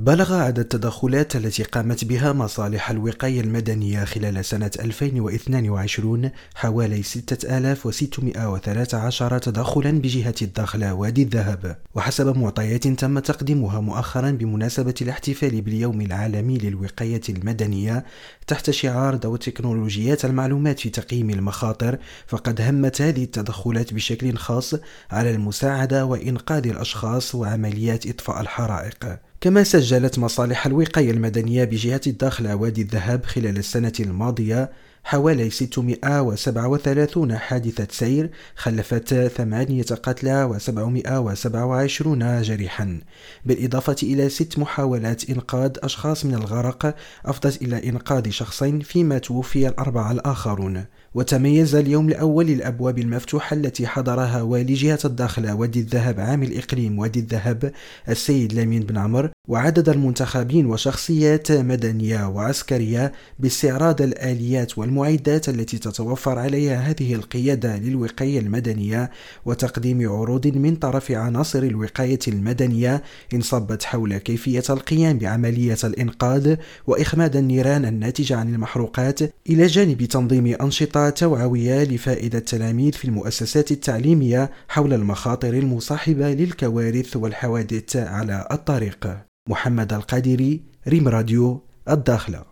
بلغ عدد التدخلات التي قامت بها مصالح الوقاية المدنية خلال سنة 2022 حوالي 6613 تدخلا بجهة الدخلة وادي الذهب. وحسب معطيات تم تقديمها مؤخرا بمناسبة الاحتفال باليوم العالمي للوقاية المدنية تحت شعار دور تكنولوجيات المعلومات في تقييم المخاطر فقد همت هذه التدخلات بشكل خاص على المساعدة وإنقاذ الأشخاص وعمليات إطفاء الحرائق. كما سجلت مصالح الوقاية المدنية بجهة الداخل وادي الذهب خلال السنة الماضية حوالي 637 حادثة سير خلفت ثمانية قتلى و727 جريحا. بالإضافة إلى ست محاولات إنقاذ أشخاص من الغرق أفضت إلى إنقاذ شخصين فيما توفي الأربعة الآخرون. وتميز اليوم الأول للأبواب المفتوحة التي حضرها والي جهة الداخلة وادي الذهب عام الإقليم وادي الذهب السيد لامين بن عمر وعدد المنتخبين وشخصيات مدنية وعسكرية باستعراض الآليات والمعدات التي تتوفر عليها هذه القيادة للوقاية المدنية وتقديم عروض من طرف عناصر الوقاية المدنية انصبت حول كيفية القيام بعملية الإنقاذ وإخماد النيران الناتجة عن المحروقات إلى جانب تنظيم أنشطة توعوية لفائدة التلاميذ في المؤسسات التعليمية حول المخاطر المصاحبة للكوارث والحوادث على الطريق. محمد القادري ريم راديو الداخلة.